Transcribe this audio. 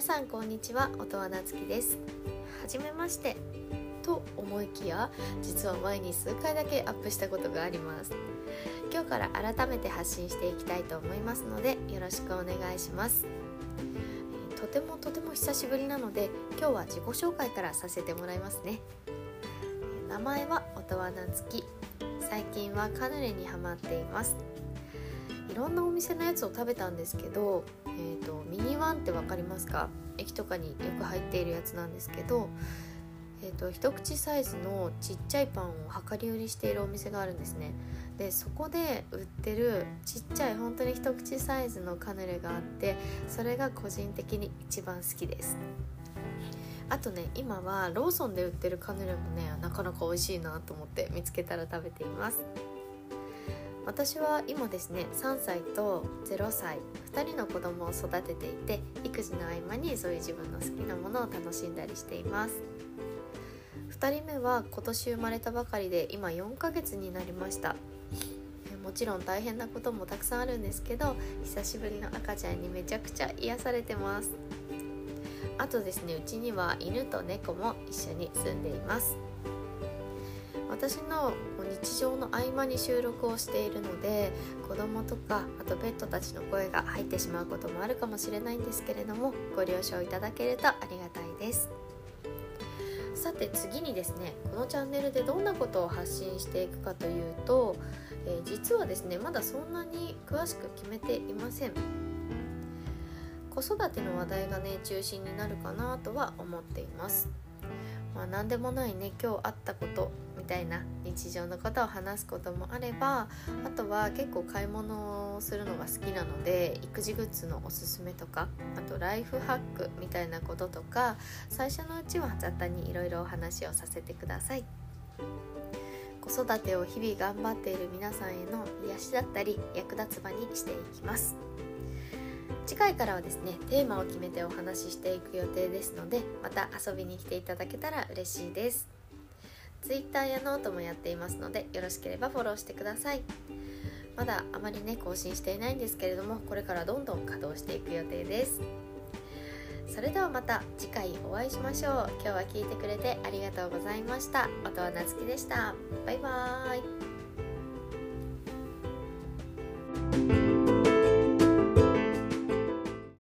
さんこんにちは。音羽なつきです。はめまして。と思いきや実は前に数回だけアップしたことがあります。今日から改めて発信していきたいと思いますのでよろしくお願いします。とてもとても久しぶりなので今日は自己紹介からさせてもらいますね。名前は音羽なつき最近はカヌレにハマっています。ろんなお店のやつを食べたんですけど、えーと、ミニワンって分かりますか？駅とかによく入っているやつなんですけど、えーと、一口サイズのちっちゃいパンを量り売りしているお店があるんですね。でそこで売ってるちっちゃい本当に一口サイズのカヌレがあってそれが個人的に一番好きです。あとね今はローソンで売ってるカヌレもねなかなか美味しいなと思って見つけたら食べています。私は今ですね3歳と0歳2人の子供を育てていて育児の合間にそういう自分の好きなものを楽しんだりしています。2人目は今年生まれたばかりで今4ヶ月になりました。もちろん大変なこともたくさんあるんですけど久しぶりの赤ちゃんにめちゃくちゃ癒されてます。あとですねうちには犬と猫も一緒に住んでいます。私の日常の合間に収録をしているので子供とかあとペットたちの声が入ってしまうこともあるかもしれないんですけれどもご了承いただけるとありがたいです。さて次にですねこのチャンネルでどんなことを発信していくかというと、えー、実はですねまだそんなに詳しく決めていません。子育ての話題がね中心になるかなとは思っています。まあ、何でもないね今日あったこと。たいな日常のことを話すこともあればあとは結構買い物をするのが好きなので育児グッズのおすすめとかあとライフハックみたいなこととか最初のうちは雑多にいろいろお話をさせてください。子育てを日々頑張っている皆さんへの癒しだったり役立つ場にしていきます。次回からはですねテーマを決めてお話ししていく予定ですのでまた遊びに来ていただけたら嬉しいです Twitter やノートもやっていますのでよろしければフォローしてください。まだあまりね更新していないんですけれどもこれからどんどん稼働していく予定です。それではまた次回お会いしましょう。今日は聞いてくれてありがとうございました。音羽菜月でした。バイバーイ。